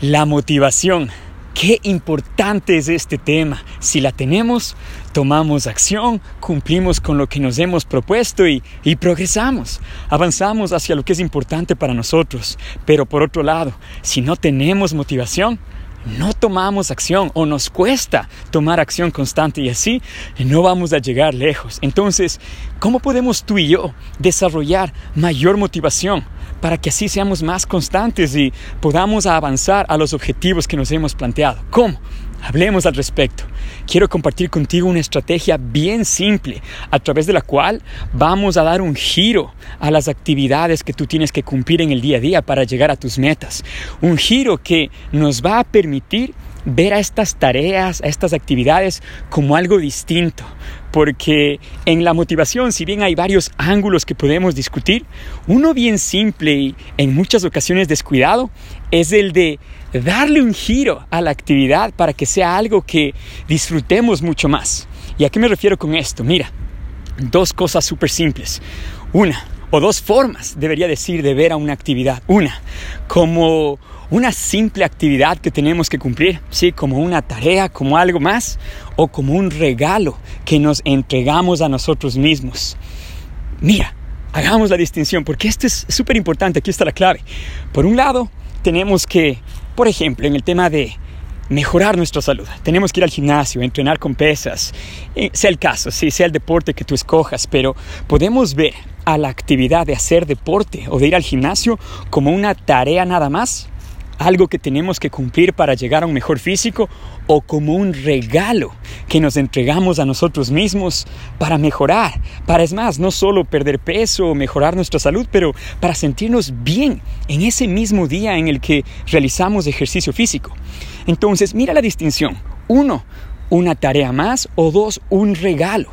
La motivación. Qué importante es este tema. Si la tenemos, tomamos acción, cumplimos con lo que nos hemos propuesto y, y, progresamos. Avanzamos hacia lo que es importante para nosotros. Pero por otro lado, si no tenemos motivación, no tomamos acción o nos cuesta tomar acción constante y así no vamos a llegar lejos. Entonces, ¿cómo podemos tú y yo desarrollar mayor motivación? Para que así seamos más constantes y podamos avanzar a los objetivos que nos hemos planteado. ¿Cómo? Hablemos al respecto. Quiero compartir contigo una estrategia bien simple a través de la cual vamos a dar un giro a las actividades que tú tienes que cumplir en el día a día para llegar a tus metas. Un giro que nos va a permitir ver a estas tareas, a estas actividades como algo distinto, porque en la motivación, si bien hay varios ángulos que podemos discutir, uno bien simple y en muchas ocasiones descuidado es el de darle un giro a la actividad para que sea algo que disfrutemos mucho más. ¿Y a qué me refiero con esto? Mira, dos cosas súper simples. Una, o dos formas, debería decir, de ver a una actividad. Una, como una simple actividad que tenemos que cumplir, sí, como una tarea, como algo más, o como un regalo que nos entregamos a nosotros mismos. Mira, hagamos la distinción, porque esto es súper importante, aquí está la clave. Por un lado, tenemos que, por ejemplo, en el tema de mejorar nuestra salud. Tenemos que ir al gimnasio, entrenar con pesas, eh, sea el caso, sí, sea el deporte que tú escojas, pero podemos ver a la actividad de hacer deporte o de ir al gimnasio como una tarea nada más algo que tenemos que cumplir para llegar a un mejor físico o como un regalo que nos entregamos a nosotros mismos para mejorar, para es más, no solo perder peso o mejorar nuestra salud, pero para sentirnos bien en ese mismo día en el que realizamos ejercicio físico. Entonces, mira la distinción. Uno, una tarea más o dos, un regalo.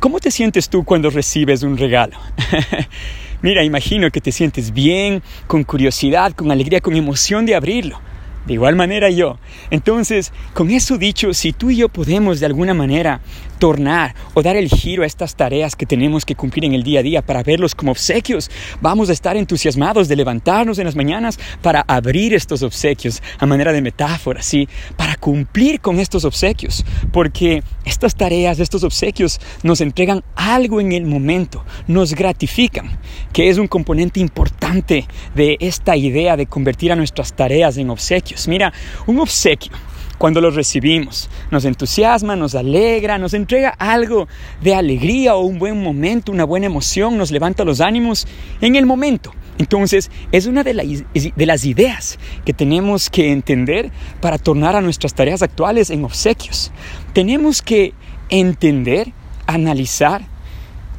¿Cómo te sientes tú cuando recibes un regalo? Mira, imagino que te sientes bien, con curiosidad, con alegría, con emoción de abrirlo. De igual manera yo. Entonces, con eso dicho, si tú y yo podemos de alguna manera tornar o dar el giro a estas tareas que tenemos que cumplir en el día a día para verlos como obsequios, vamos a estar entusiasmados de levantarnos en las mañanas para abrir estos obsequios a manera de metáfora, ¿sí? Para cumplir con estos obsequios, porque estas tareas, estos obsequios nos entregan algo en el momento, nos gratifican, que es un componente importante de esta idea de convertir a nuestras tareas en obsequios. Mira, un obsequio, cuando lo recibimos, nos entusiasma, nos alegra, nos entrega algo de alegría o un buen momento, una buena emoción, nos levanta los ánimos en el momento. Entonces, es una de, de, las ideas que tenemos que entender para tornar a nuestras tareas actuales en obsequios. Tenemos que entender, analizar,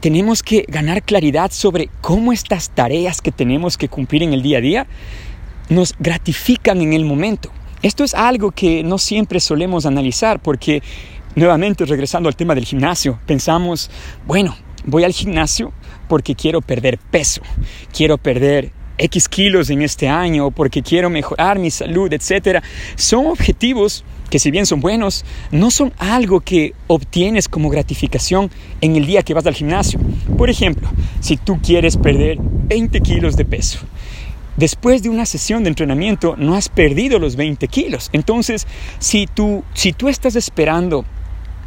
tenemos que ganar claridad sobre cómo estas tareas que tenemos que cumplir en el día a día nos gratifican en el momento. Esto es algo que no siempre solemos analizar porque, nuevamente regresando al tema del gimnasio, pensamos, bueno, voy al gimnasio porque quiero perder peso, quiero perder X kilos en este año, porque quiero mejorar mi salud, etc. Son objetivos que si bien son buenos, no son algo que obtienes como gratificación en el día que vas al gimnasio. Por ejemplo, si tú quieres perder 20 kilos de peso, después de una sesión de entrenamiento no has perdido los 20 kilos. Entonces, si tú, si tú estás esperando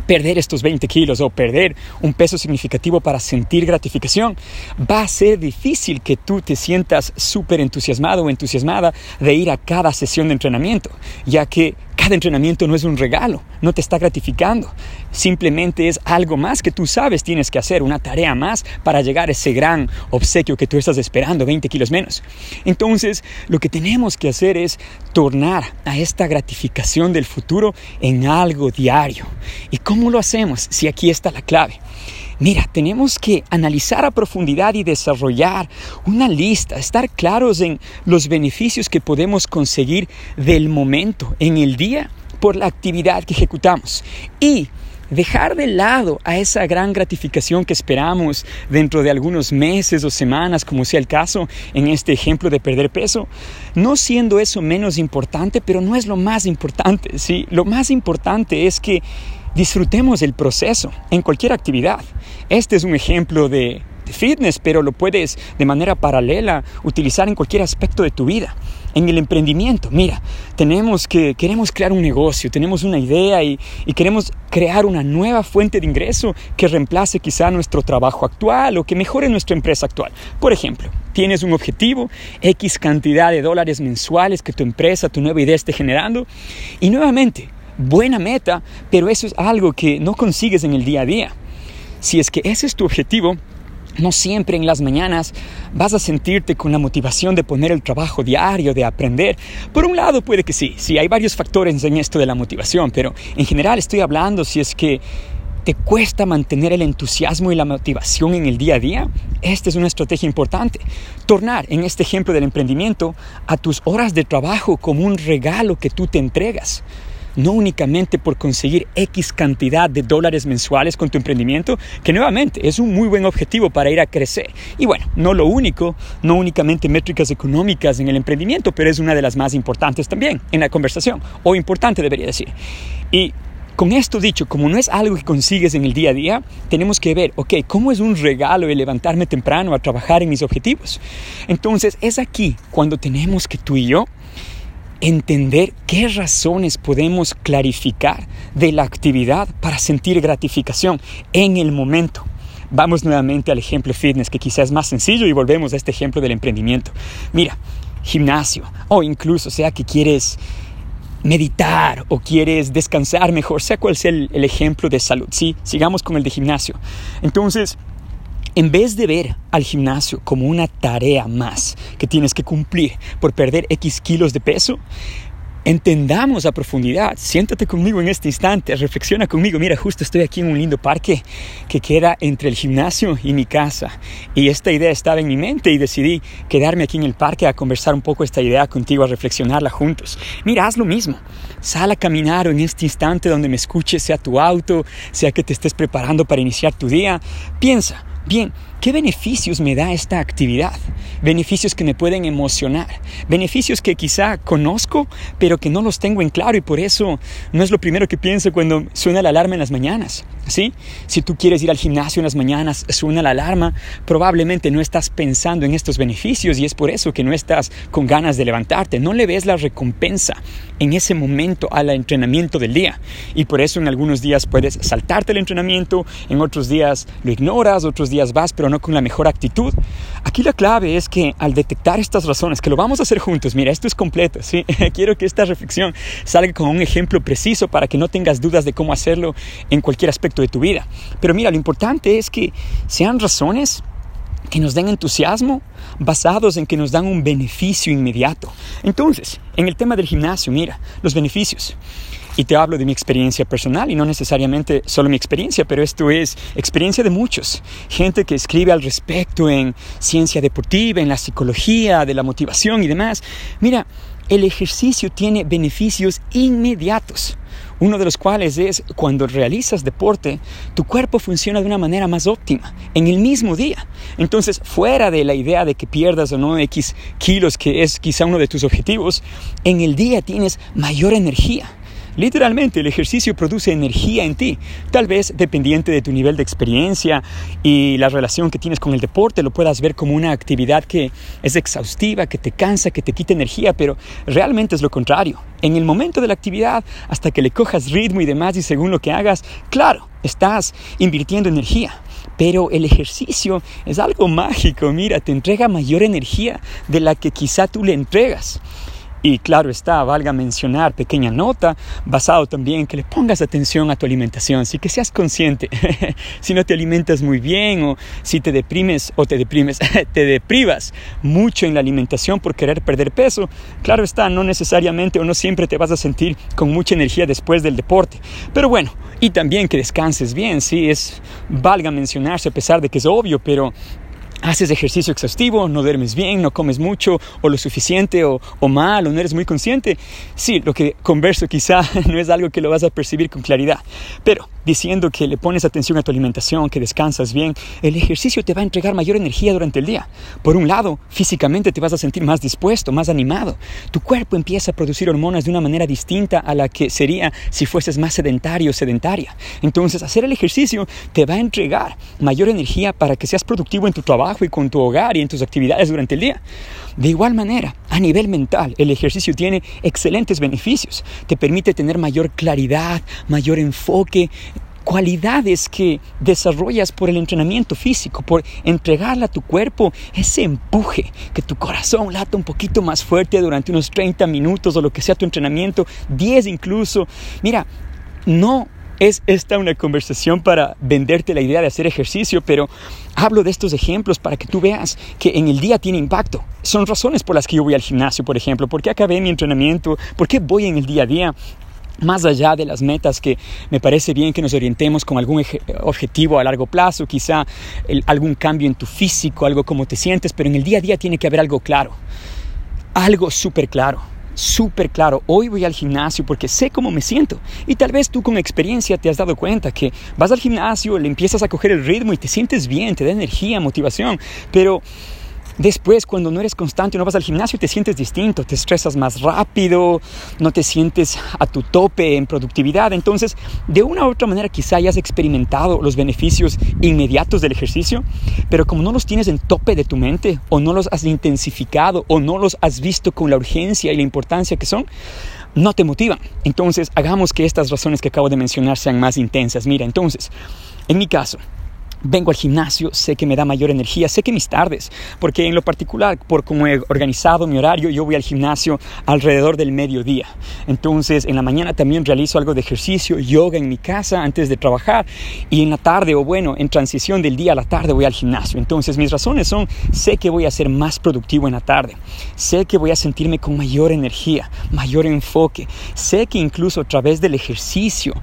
perder estos 20 kilos o perder un peso significativo para sentir gratificación, va a ser difícil que tú te sientas súper entusiasmado o entusiasmada de ir a cada sesión de entrenamiento, ya que cada entrenamiento no es un regalo, no te está gratificando, simplemente es algo más que tú sabes tienes que hacer, una tarea más para llegar a ese gran obsequio que tú estás esperando, 20 kilos menos. Entonces, lo que tenemos que hacer es tornar a esta gratificación del futuro en algo diario. ¿Y cómo lo hacemos? Si aquí está la clave. Mira, tenemos que analizar a profundidad y desarrollar una lista, estar claros en los beneficios que podemos conseguir del momento, en el día, por la actividad que ejecutamos. Y dejar de lado a esa gran gratificación que esperamos dentro de algunos meses o semanas, como sea el caso en este ejemplo de perder peso, no siendo eso menos importante, pero no es lo más importante, ¿sí? Lo más importante es que disfrutemos el proceso en cualquier actividad. Este es un ejemplo de, fitness, pero lo puedes de manera paralela utilizar en cualquier aspecto de tu vida. en el emprendimiento. Mira, tenemos que, queremos crear un negocio, tenemos una idea y, y, queremos crear una nueva fuente de ingreso que reemplace quizá nuestro trabajo actual o que mejore nuestra empresa actual. Por ejemplo, tienes un objetivo, X cantidad de dólares mensuales que tu empresa, tu nueva idea esté generando y nuevamente, buena meta, pero eso es algo que no consigues en el día a día. Si es que ese es tu objetivo, no siempre en las mañanas vas a sentirte con la motivación de poner el trabajo diario, de aprender. Por un lado puede que sí, sí, hay varios factores en esto de la motivación, pero en general estoy hablando si es que te cuesta mantener el entusiasmo y la motivación en el día a día, esta es una estrategia importante. Tornar, en este ejemplo del emprendimiento, a tus horas de trabajo como un regalo que tú te entregas no únicamente por conseguir X cantidad de dólares mensuales con tu emprendimiento, que nuevamente es un muy buen objetivo para ir a crecer. Y bueno, no lo único, no únicamente métricas económicas en el emprendimiento, pero es una de las más importantes también en la conversación, o importante debería decir. Y con esto dicho, como no es algo que consigues en el día a día, tenemos que ver, ok, ¿cómo es un regalo el levantarme temprano a trabajar en mis objetivos? Entonces es aquí cuando tenemos que tú y yo entender qué razones podemos clarificar de la actividad para sentir gratificación en el momento. Vamos nuevamente al ejemplo fitness, que quizás es más sencillo, y volvemos a este ejemplo del emprendimiento. Mira, gimnasio, o incluso sea que quieres meditar o quieres descansar mejor, sea cual sea el, el ejemplo de salud. Sí, sigamos con el de gimnasio. Entonces, en vez de ver al gimnasio como una tarea más que tienes que cumplir por perder X kilos de peso, entendamos a profundidad. Siéntate conmigo en este instante, reflexiona conmigo. Mira, justo estoy aquí en un lindo parque que queda entre el gimnasio y mi casa. Y esta idea estaba en mi mente y decidí quedarme aquí en el parque a conversar un poco esta idea contigo, a reflexionarla juntos. Mira, haz lo mismo. Sal a caminar en este instante donde me escuches, sea tu auto, sea que te estés preparando para iniciar tu día. Piensa, Bien, ¿qué beneficios me da esta actividad? Beneficios que me pueden emocionar, beneficios que quizá conozco, pero que no los tengo en claro y por eso no es lo primero que pienso cuando suena la alarma en las mañanas. ¿sí? Si tú quieres ir al gimnasio en las mañanas, suena la alarma, probablemente no estás pensando en estos beneficios y es por eso que no estás con ganas de levantarte, no le ves la recompensa en ese momento al entrenamiento del día y por eso en algunos días puedes saltarte el entrenamiento, en otros días lo ignoras, otros días vas pero con la mejor actitud. Aquí la clave es que al detectar estas razones, que lo vamos a hacer juntos, mira, esto es completo, ¿sí? quiero que esta reflexión salga con un ejemplo preciso para que no tengas dudas de cómo hacerlo en cualquier aspecto de tu vida. Pero mira, lo importante es que sean razones que nos den entusiasmo basados en que nos dan un beneficio inmediato. Entonces, en el tema del gimnasio, mira, los beneficios. Y te hablo de mi experiencia personal y no necesariamente solo mi experiencia, pero esto es experiencia de muchos. Gente que escribe al respecto en ciencia deportiva, en la psicología, de la motivación y demás. Mira, el ejercicio tiene beneficios inmediatos uno de los cuales es cuando realizas deporte, tu cuerpo funciona de una manera más óptima, en el mismo día. Entonces, fuera de la idea de que pierdas o no X kilos, que es quizá uno de tus objetivos, en el día tienes mayor energía Literalmente el ejercicio produce energía en ti. Tal vez dependiente de tu nivel de experiencia y la relación que tienes con el deporte lo puedas ver como una actividad que es exhaustiva, que te cansa, que te quita energía, pero realmente es lo contrario. En el momento de la actividad, hasta que le cojas ritmo y demás y según lo que hagas, claro, estás invirtiendo energía. Pero el ejercicio es algo mágico, mira, te entrega mayor energía de la que quizá tú le entregas. Y claro está, valga mencionar, pequeña nota, basado también que le pongas atención a tu alimentación, sí que seas consciente. si no te alimentas muy bien o si te deprimes o te deprimes, te deprivas mucho en la alimentación por querer perder peso, claro está, no necesariamente o no siempre te vas a sentir con mucha energía después del deporte. Pero bueno, y también que descanses bien, sí, es, valga mencionarse a pesar de que es obvio, pero haces ejercicio exhaustivo, no duermes bien, no comes mucho o lo suficiente o, mal o no eres muy consciente, sí, lo que converso quizá no es algo que lo vas a percibir con claridad, pero diciendo que le pones atención a tu alimentación, que descansas bien, el ejercicio te va a entregar mayor energía durante el día. Por un lado, físicamente te vas a sentir más dispuesto, más animado. Tu cuerpo empieza a producir hormonas de una manera distinta a la que sería si fueses más sedentario o sedentaria. Entonces, hacer el ejercicio te va a entregar mayor energía para que seas productivo en tu trabajo y con tu hogar y en tus actividades durante el día. De igual manera, a nivel mental, el ejercicio tiene excelentes beneficios. Te permite tener mayor claridad, mayor enfoque, cualidades que desarrollas por el entrenamiento físico, por entregarle a tu cuerpo ese empuje, que tu corazón lata un poquito más fuerte durante unos 30 minutos o lo que sea tu entrenamiento, 10 incluso. Mira, no es esta una conversación para venderte la idea de hacer ejercicio, pero hablo de estos ejemplos para que tú veas que en el día tiene impacto. Son razones por las que yo voy al gimnasio, por ejemplo, por qué acabé mi entrenamiento, por qué voy en el día a día más allá de las metas que me parece bien que nos orientemos con algún objetivo a largo plazo, quizá algún cambio en tu físico, algo como te sientes, pero en el día a día tiene que haber algo claro, algo súper claro, súper claro. Hoy voy al gimnasio porque sé cómo me siento y tal vez tú con experiencia te has dado cuenta que vas al gimnasio, le empiezas a coger el ritmo y te sientes bien, te da energía, motivación, pero Después, cuando no eres constante no vas al gimnasio, te sientes distinto, te estresas más rápido, no te sientes a tu tope en productividad. Entonces, de una u otra manera, quizá hayas experimentado los beneficios inmediatos del ejercicio, pero como no los tienes en tope de tu mente, o no los has intensificado, o no los has visto con la urgencia y la importancia que son, no te motivan. Entonces, hagamos que estas razones que acabo de mencionar sean más intensas. Mira, entonces, en mi caso, vengo al gimnasio, sé que me da mayor energía, sé que mis tardes, porque en lo particular, por cómo he organizado mi horario, yo voy al gimnasio alrededor del mediodía. Entonces, en la mañana también realizo algo de ejercicio, yoga en mi casa antes de trabajar y en la tarde, o bueno, en transición del día a la tarde voy al gimnasio. Entonces, mis razones son, sé que voy a ser más productivo en la tarde, sé que voy a sentirme con mayor energía, mayor enfoque, sé que incluso a través del ejercicio,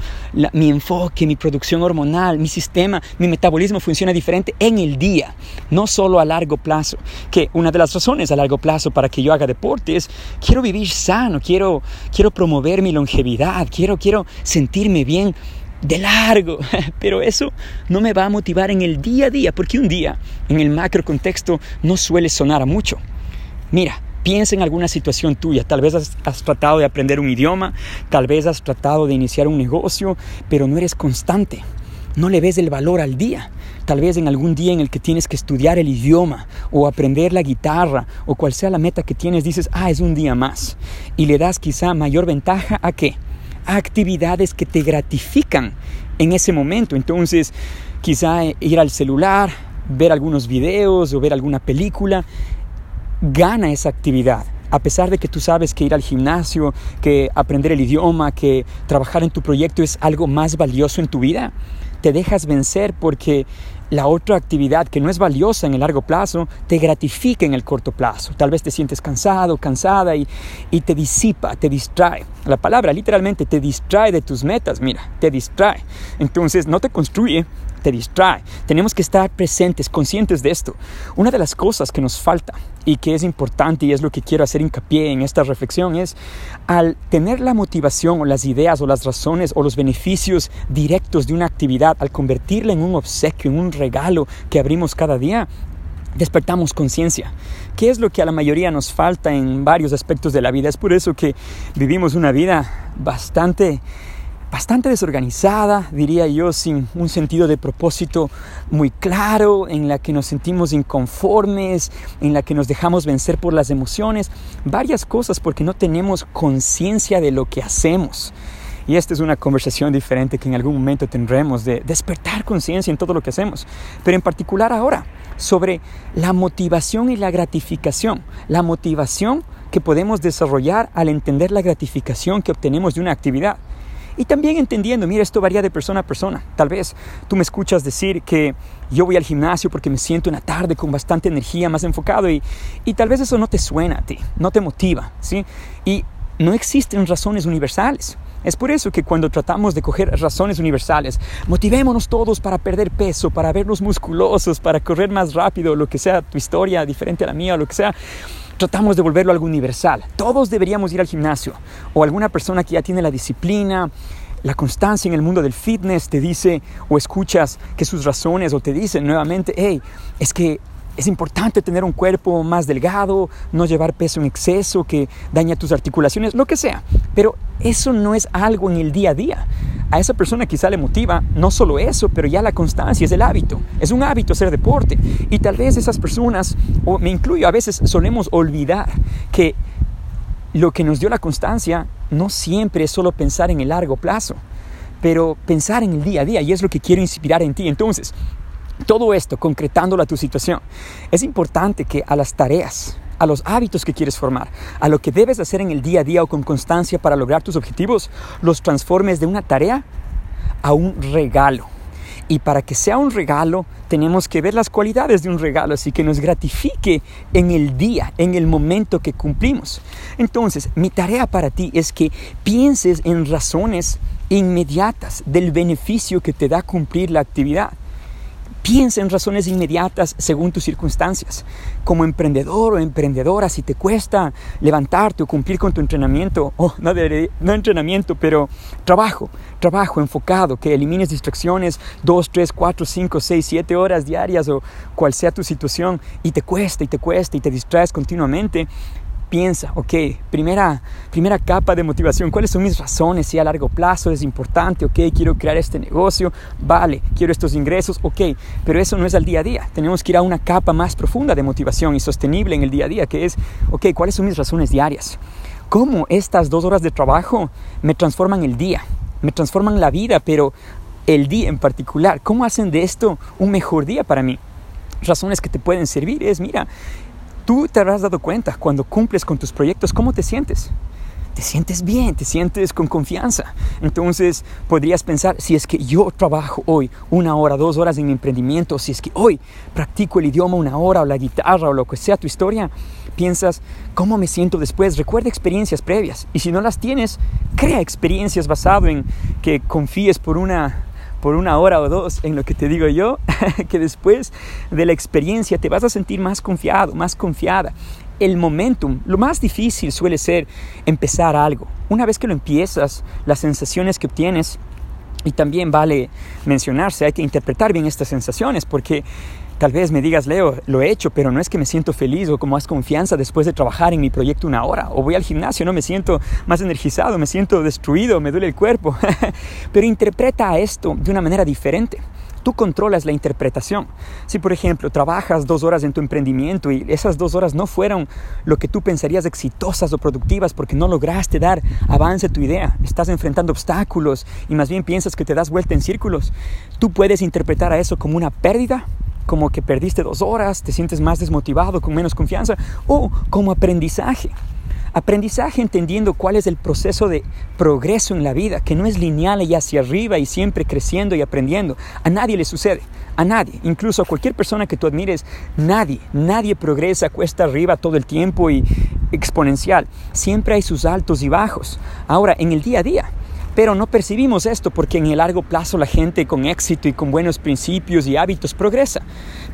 mi enfoque, mi producción hormonal, mi sistema, mi metabolismo, funciona diferente en el día, no solo a largo plazo. Que una de las razones a largo plazo para que yo haga deporte es quiero vivir sano, quiero, quiero promover mi longevidad, quiero, quiero sentirme bien de largo, pero eso no me va a motivar en el día a día, porque un día en el macro contexto no suele sonar a mucho. Mira, piensa en alguna situación tuya, tal vez has, has, tratado de aprender un idioma, tal vez has tratado de iniciar un negocio, pero no eres constante no le ves el valor al día. Tal vez en algún día en el que tienes que estudiar el idioma o aprender la guitarra o cual sea la meta que tienes, dices, ah, es un día más. Y le das quizá mayor ventaja a qué? A actividades que te gratifican en ese momento. Entonces, quizá ir al celular, ver algunos videos o ver alguna película, gana esa actividad a pesar de que tú sabes que ir al gimnasio, que aprender el idioma, que trabajar en tu proyecto es algo más valioso en tu vida, te dejas vencer porque la otra actividad que no es valiosa en el largo plazo te gratifica en el corto plazo. Tal vez te sientes cansado, cansada y, y, te disipa, te distrae. La palabra literalmente te distrae de tus metas, mira, te distrae. Entonces no te construye, te distrae. Tenemos que estar presentes, conscientes de esto. Una de las cosas que nos falta y que es importante y es lo que quiero hacer hincapié en esta reflexión es al tener la motivación o las ideas o las razones o los beneficios directos de una actividad, al convertirla en un obsequio, en un regalo que abrimos cada día, despertamos conciencia. ¿Qué es lo que a la mayoría nos falta en varios aspectos de la vida? Es por eso que vivimos una vida bastante bastante desorganizada, diría yo, sin un sentido de propósito muy claro, en la que nos sentimos inconformes, en la que nos dejamos vencer por las emociones, varias cosas porque no tenemos conciencia de lo que hacemos. Y esta es una conversación diferente que en algún momento tendremos de despertar conciencia en todo lo que hacemos, pero en particular ahora sobre la motivación y la gratificación, la motivación que podemos desarrollar al entender la gratificación que obtenemos de una actividad. Y también entendiendo, mira, esto varía de persona a persona. Tal vez tú me escuchas decir que yo voy al gimnasio porque me siento una tarde con bastante energía, más enfocado y, y tal vez eso no te suena a ti, no te motiva, ¿sí? Y no existen razones universales. Es por eso que cuando tratamos de coger razones universales, motivémonos todos para perder peso, para vernos musculosos, para correr más rápido, lo que sea tu historia diferente a la mía, lo que sea, tratamos de volverlo algo universal. Todos deberíamos ir al gimnasio o alguna persona que ya tiene la disciplina, la constancia en el mundo del fitness te dice o escuchas que sus razones o te dicen nuevamente, hey, es que es importante tener un cuerpo más delgado, no llevar peso en exceso que daña tus articulaciones, lo que sea. Pero eso no es algo en el día a día. a esa persona quizá le motiva no solo eso, pero ya la constancia es el hábito. Es un hábito hacer deporte. Y tal vez esas personas, o me incluyo, a veces solemos olvidar que lo que nos dio la constancia no siempre es solo pensar en el largo plazo, pero pensar en el día a día y es lo que quiero inspirar en ti. Entonces, todo esto, concretándolo a tu situación, es importante que a las tareas, a los hábitos que quieres formar, a lo que debes hacer en el día a día o con constancia para lograr tus objetivos, los transformes de una tarea a un regalo. Y para que sea un regalo, tenemos que ver las cualidades de un regalo, así que nos gratifique en el día, en el momento que cumplimos. Entonces, mi tarea para ti es que pienses en razones inmediatas del beneficio que te da cumplir la actividad. Piensa en razones inmediatas según tus circunstancias. Como emprendedor o emprendedora, si te cuesta levantarte o cumplir con tu entrenamiento, o no, no entrenamiento, pero trabajo, trabajo enfocado, que elimines distracciones dos, tres, cuatro, cinco, seis, siete horas diarias o cual sea tu situación y te cuesta y te cuesta y te distraes continuamente, piensa, ok, primera, primera capa de motivación, ¿cuáles son mis razones? Si a largo plazo es importante, ok, quiero crear este negocio, vale, quiero estos ingresos, ok, pero eso no es al día a día, tenemos que ir a una capa más profunda de motivación y sostenible en el día a día, que es, ok, ¿cuáles son mis razones diarias? ¿Cómo estas dos horas de trabajo me transforman el día? Me transforman la vida, pero el día en particular, ¿cómo hacen de esto un mejor día para mí? Razones que te pueden servir es, mira, Tú te habrás dado cuenta cuando cumples con tus proyectos, ¿cómo te sientes? Te sientes bien, te sientes con confianza. Entonces podrías pensar, si es que yo trabajo hoy una hora, dos horas en mi emprendimiento, si es que hoy practico el idioma una hora o la guitarra o lo que sea tu historia, piensas, ¿cómo me siento después? Recuerda experiencias previas. Y si no las tienes, crea experiencias basado en que confíes por una por una hora o dos en lo que te digo yo, que después de la experiencia te vas a sentir más confiado, más confiada. El momentum, lo más difícil suele ser empezar algo. Una vez que lo empiezas, las sensaciones que obtienes, y también vale mencionarse, hay que interpretar bien estas sensaciones, porque Tal vez me digas, Leo, lo he hecho, pero no es que me siento feliz o con más confianza después de trabajar en mi proyecto una hora. O voy al gimnasio, no me siento más energizado, me siento destruido, me duele el cuerpo. pero interpreta esto de una manera diferente. Tú controlas la interpretación. Si, por ejemplo, trabajas dos horas en tu emprendimiento y esas dos horas no fueron lo que tú pensarías exitosas o productivas porque no lograste dar avance a tu idea, estás enfrentando obstáculos y más bien piensas que te das vuelta en círculos, tú puedes interpretar a eso como una pérdida como que perdiste dos horas, te sientes más desmotivado, con menos confianza, o como aprendizaje. Aprendizaje entendiendo cuál es el proceso de progreso en la vida, que no es lineal y hacia arriba y siempre creciendo y aprendiendo. A nadie le sucede, a nadie, incluso a cualquier persona que tú admires, nadie, nadie progresa cuesta arriba todo el tiempo y exponencial. Siempre hay sus altos y bajos. Ahora, en el día a día, pero no percibimos esto porque en el largo plazo la gente con éxito y con buenos principios y hábitos progresa.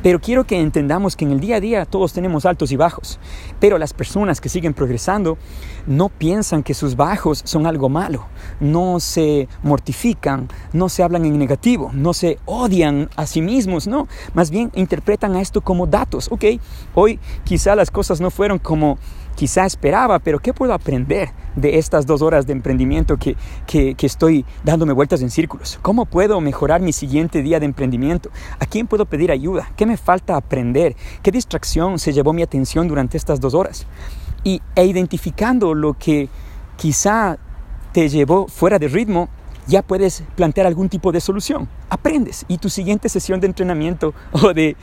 Pero quiero que entendamos que en el día a día todos tenemos altos y bajos. Pero las personas que siguen progresando no piensan que sus bajos son algo malo. No se mortifican, no se hablan en negativo, no se odian a sí mismos, no. Más bien interpretan a esto como datos. Ok, hoy quizá las cosas no fueron como quizá esperaba, pero ¿qué puedo aprender de estas dos horas de emprendimiento que, que, estoy dándome vueltas en círculos? ¿Cómo puedo mejorar mi siguiente día de emprendimiento? ¿A quién puedo pedir ayuda? ¿Qué me falta aprender? ¿Qué distracción se llevó mi atención durante estas dos horas? Y, e identificando lo que quizá te llevó fuera de ritmo, ya puedes plantear algún tipo de solución. Aprendes y tu siguiente sesión de entrenamiento o de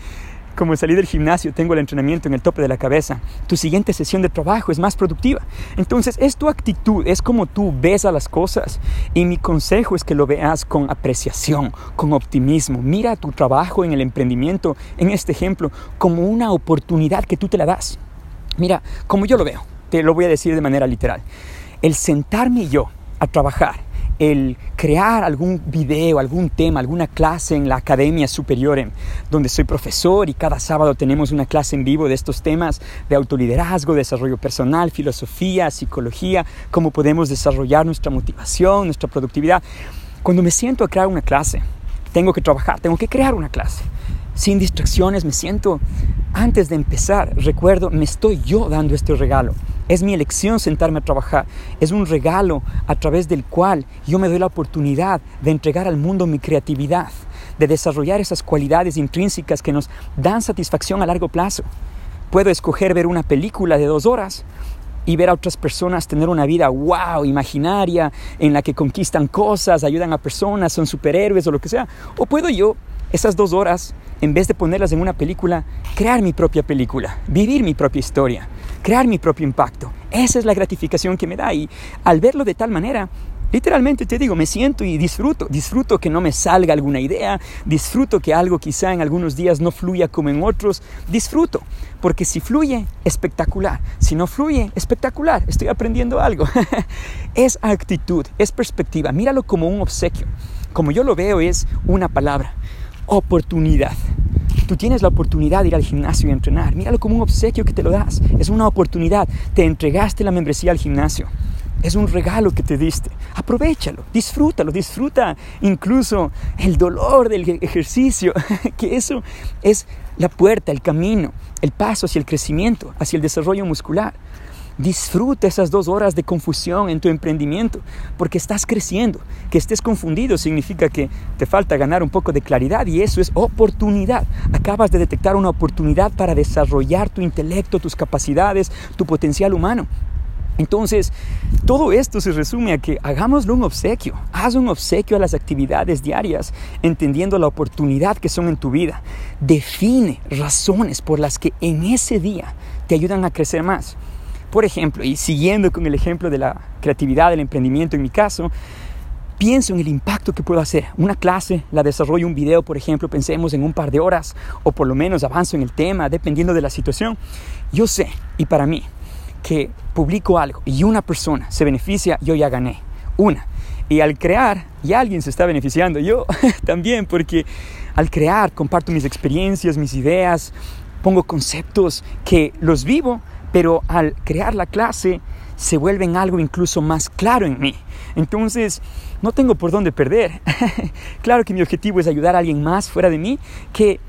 como salí del gimnasio, tengo el entrenamiento en el tope de la cabeza. Tu siguiente sesión de trabajo es más productiva. Entonces, es tu actitud, es como tú ves a las cosas. Y mi consejo es que lo veas con apreciación, con optimismo. Mira tu trabajo en el emprendimiento, en este ejemplo, como una oportunidad que tú te la das. Mira, como yo lo veo, te lo voy a decir de manera literal. El sentarme yo a trabajar el crear algún video, algún tema, alguna clase en la academia superior donde soy profesor y cada sábado tenemos una clase en vivo de estos temas de autoliderazgo, desarrollo personal, filosofía, psicología, cómo podemos desarrollar nuestra motivación, nuestra productividad. Cuando me siento a crear una clase, tengo que trabajar, tengo que crear una clase. Sin distracciones, me siento, antes de empezar, recuerdo, me estoy yo dando este regalo Es mi elección sentarme a trabajar. Es un regalo a través del cual yo me doy la oportunidad de entregar al mundo mi creatividad, de desarrollar esas cualidades intrínsecas que nos dan satisfacción a largo plazo. Puedo escoger ver una película de dos horas y ver a otras personas tener una vida wow, imaginaria, en la que conquistan cosas, ayudan a personas, son superhéroes o lo que sea. O puedo yo, esas dos horas, en vez de ponerlas en una película, crear mi propia película, vivir mi propia historia, crear mi propio impacto. Esa es la gratificación que me da y al verlo de tal manera, literalmente te digo, me siento y disfruto, disfruto que no me salga alguna idea, disfruto que algo quizá en algunos días no fluya como en otros, disfruto, porque si fluye, espectacular, si no fluye, espectacular, estoy aprendiendo algo. es actitud, es perspectiva, míralo como un obsequio, como yo lo veo es una palabra oportunidad. Tú tienes la oportunidad de ir al gimnasio y entrenar. Míralo como un obsequio que te lo das. Es una oportunidad. Te entregaste la membresía al gimnasio. Es un regalo que te diste. Aprovechalo, disfrútalo, disfruta incluso el dolor del ejercicio, que eso es la puerta, el camino, el paso hacia el crecimiento, hacia el desarrollo muscular. Disfruta esas dos horas de confusión en tu emprendimiento, porque estás creciendo. Que estés confundido significa que te falta ganar un poco de claridad y eso es oportunidad. Acabas de detectar una oportunidad para desarrollar tu intelecto, tus capacidades, tu potencial humano. Entonces, todo esto se resume a que hagámoslo un obsequio. Haz un obsequio a las actividades diarias, entendiendo la oportunidad que son en tu vida. Define razones por las que en ese día te ayudan a crecer más. Por ejemplo, y siguiendo con el ejemplo de la creatividad, del emprendimiento en mi caso, pienso en el impacto que puedo hacer. Una clase, la desarrollo un video, por ejemplo, pensemos en un par de horas, o por lo menos avanzo en el tema, dependiendo de la situación. Yo sé, y para mí, que publico algo y una persona se beneficia, yo ya gané. Una. Y al crear, y alguien se está beneficiando, yo también, porque al crear comparto mis experiencias, mis ideas, pongo conceptos que los vivo pero al crear la clase se vuelven algo incluso más claro en mí. Entonces, no tengo por dónde perder. claro que mi objetivo es ayudar a alguien más fuera de mí, que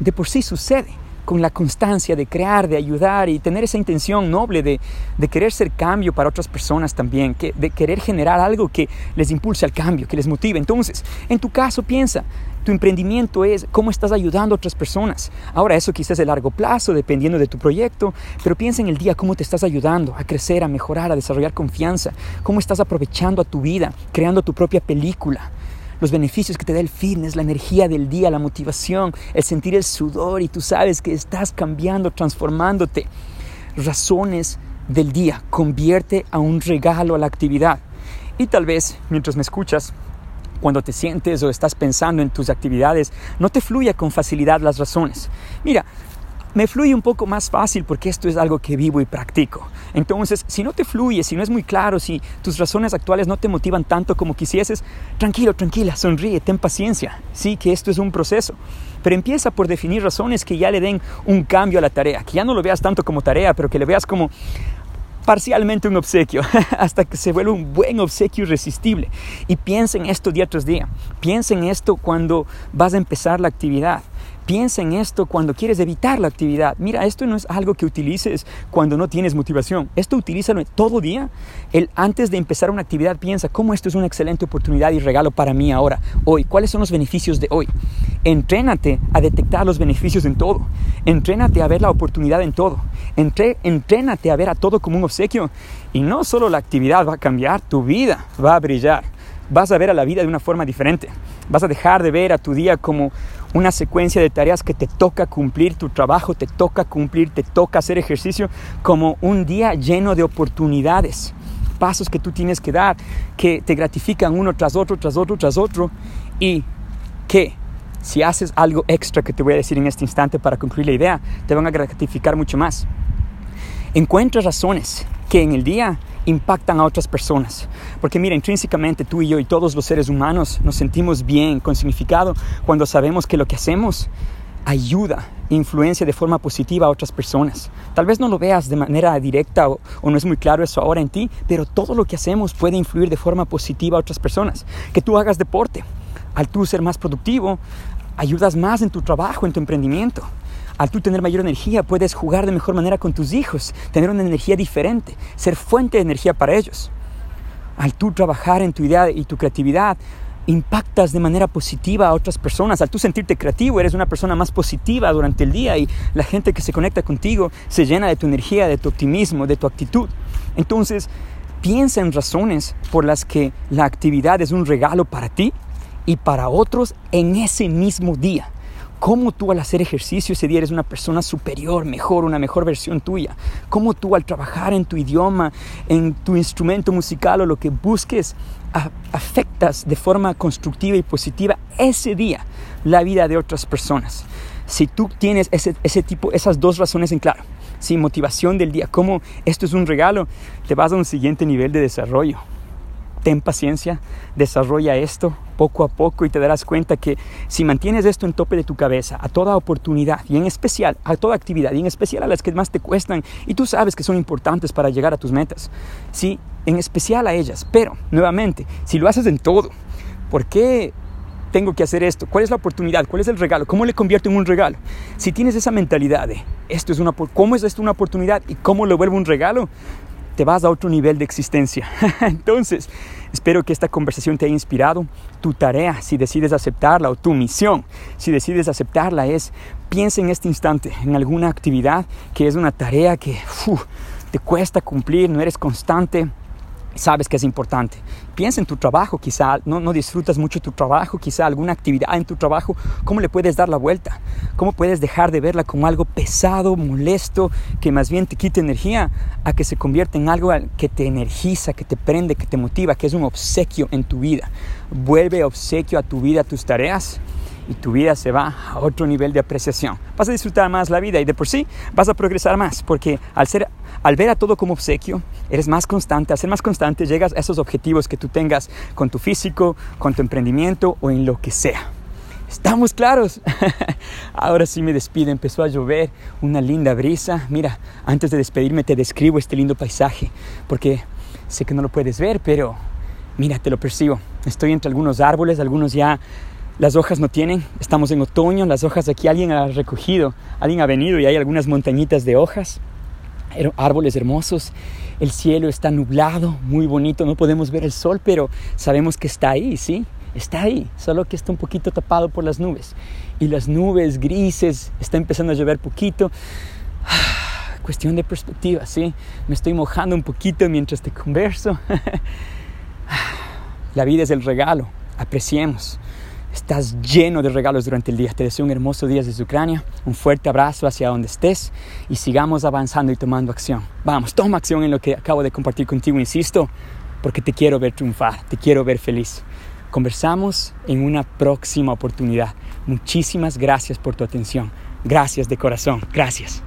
de por sí sucede con la constancia de crear, de ayudar y tener esa intención noble de, de querer ser cambio para otras personas también, que, de querer generar algo que les impulse al cambio, que les motive. Entonces, en tu caso, piensa, tu emprendimiento es cómo estás ayudando a otras personas. Ahora, eso quizás es a largo plazo, dependiendo de tu proyecto, pero piensa en el día cómo te estás ayudando a crecer, a mejorar, a desarrollar confianza, cómo estás aprovechando a tu vida, creando tu propia película los beneficios que te da el fitness, la energía del día, la motivación, el sentir el sudor y tú sabes que estás cambiando, transformándote. Razones del día, convierte a un regalo a la actividad. Y tal vez mientras me escuchas, cuando te sientes o estás pensando en tus actividades, no te fluya con facilidad las razones. Mira, me fluye un poco más fácil porque esto es algo que vivo y practico. Entonces, si no te fluye, si no es muy claro, si tus razones actuales no te motivan tanto como quisieses, tranquilo, tranquila, sonríe, ten paciencia. Sí, que esto es un proceso. Pero empieza por definir razones que ya le den un cambio a la tarea, que ya no lo veas tanto como tarea, pero que le veas como parcialmente un obsequio, hasta que se vuelva un buen obsequio irresistible. Y piensa en esto día tras día. Piensa en esto cuando vas a empezar la actividad. Piensa en esto cuando quieres evitar la actividad. Mira, esto no es algo que utilices cuando no tienes motivación. Esto utilízalo todo día. El, antes de empezar una actividad, piensa cómo esto es una excelente oportunidad y regalo para mí ahora, hoy. ¿Cuáles son los beneficios de hoy? Entrénate a detectar los beneficios en todo. Entrénate a ver la oportunidad en todo. Entre, entrénate a ver a todo como un obsequio. Y no solo la actividad va a cambiar, tu vida va a brillar. Vas a ver a la vida de una forma diferente. Vas a dejar de ver a tu día como una secuencia de tareas que te toca cumplir, tu trabajo te toca cumplir, te toca hacer ejercicio, como un día lleno de oportunidades, pasos que tú tienes que dar, que te gratifican uno tras otro, tras otro, tras otro, y que si haces algo extra que te voy a decir en este instante para concluir la idea, te van a gratificar mucho más. Encuentra razones que en el día impactan a otras personas. Porque mira, intrínsecamente tú y yo y todos los seres humanos nos sentimos bien, con significado, cuando sabemos que lo que hacemos ayuda, influencia de forma positiva a otras personas. Tal vez no lo veas de manera directa o, o, no es muy claro eso ahora en ti, pero todo lo que hacemos puede influir de forma positiva a otras personas. Que tú hagas deporte, al tú ser más productivo, ayudas más en tu trabajo, en tu emprendimiento al tú tener mayor energía, puedes jugar de mejor manera con tus hijos, tener una energía diferente, ser fuente de energía para ellos. Al tú trabajar en tu idea y tu creatividad, impactas de manera positiva a otras personas. Al tú sentirte creativo, eres una persona más positiva durante el día y la gente que se conecta contigo se llena de tu energía, de tu optimismo, de tu actitud. Entonces, piensa en razones por las que la actividad es un regalo para ti y para otros en ese mismo día cómo tú al hacer ejercicio ese día eres una persona superior, mejor, una mejor versión tuya. Cómo tú al trabajar en tu idioma, en tu instrumento musical o lo que busques, afectas de forma constructiva y positiva ese día la vida de otras personas. Si tú tienes ese, ese tipo, esas dos razones en claro, sin motivación del día, cómo esto es un regalo, te vas a un siguiente nivel de desarrollo ten paciencia, desarrolla esto poco a poco y te darás cuenta que si mantienes esto en tope de tu cabeza, a toda oportunidad y en especial a toda actividad y en especial a las que más te cuestan y tú sabes que son importantes para llegar a tus metas, sí, en especial a ellas, pero nuevamente, si lo haces en todo, ¿por qué tengo que hacer esto? ¿Cuál es la oportunidad? ¿Cuál es el regalo? ¿Cómo le convierto en un regalo? Si tienes esa mentalidad de esto es una, ¿cómo es esto una oportunidad y cómo lo vuelvo un regalo? Te vas a otro nivel de existencia. Entonces, espero que esta conversación te haya inspirado. Tu tarea, si decides aceptarla, o tu misión, si decides aceptarla, es piensa en este instante en alguna actividad que es una tarea que te cuesta cumplir, no eres constante, sabes que es importante. Piensa en tu trabajo, quizá no, no, disfrutas mucho tu trabajo, quizá alguna actividad en tu trabajo, ¿cómo le puedes dar la vuelta? ¿Cómo puedes dejar de verla como algo pesado, molesto, que más bien te quite energía, a que se convierta en algo que te energiza, que te prende, que te motiva, que es un obsequio en tu vida? Vuelve obsequio a tu vida, a tus tareas y tu vida se va a otro nivel de apreciación. Vas a disfrutar más la vida y de por sí vas a progresar más, porque al, ser, al ver a todo como obsequio, eres más constante. Al ser más constante, llegas a esos objetivos que tú tengas con tu físico, con tu emprendimiento o en lo que sea. ¿Estamos claros? Ahora sí me despido, empezó a llover, una linda brisa. Mira, antes de despedirme te describo este lindo paisaje, porque sé que no lo puedes ver, pero mira, te lo percibo. Estoy entre algunos árboles, algunos ya las hojas no tienen, estamos en otoño, las hojas aquí alguien ha recogido, alguien ha venido y hay algunas montañitas de hojas, árboles hermosos, el cielo está nublado, muy bonito, no podemos ver el sol, pero sabemos que está ahí, ¿sí? Está ahí, solo que está un poquito tapado por las nubes. Y las nubes grises, está empezando a llover poquito. Cuestión de perspectiva, ¿sí? Me estoy mojando un poquito mientras te converso. La vida es el regalo, apreciemos. Estás lleno de regalos durante el día. Te deseo un hermoso día desde Ucrania, un fuerte abrazo hacia donde estés y sigamos avanzando y tomando acción. Vamos, toma acción en lo que acabo de compartir contigo, insisto, porque te quiero ver triunfar, te quiero ver feliz. Conversamos en una próxima oportunidad. Muchísimas gracias por tu atención. Gracias de corazón. Gracias.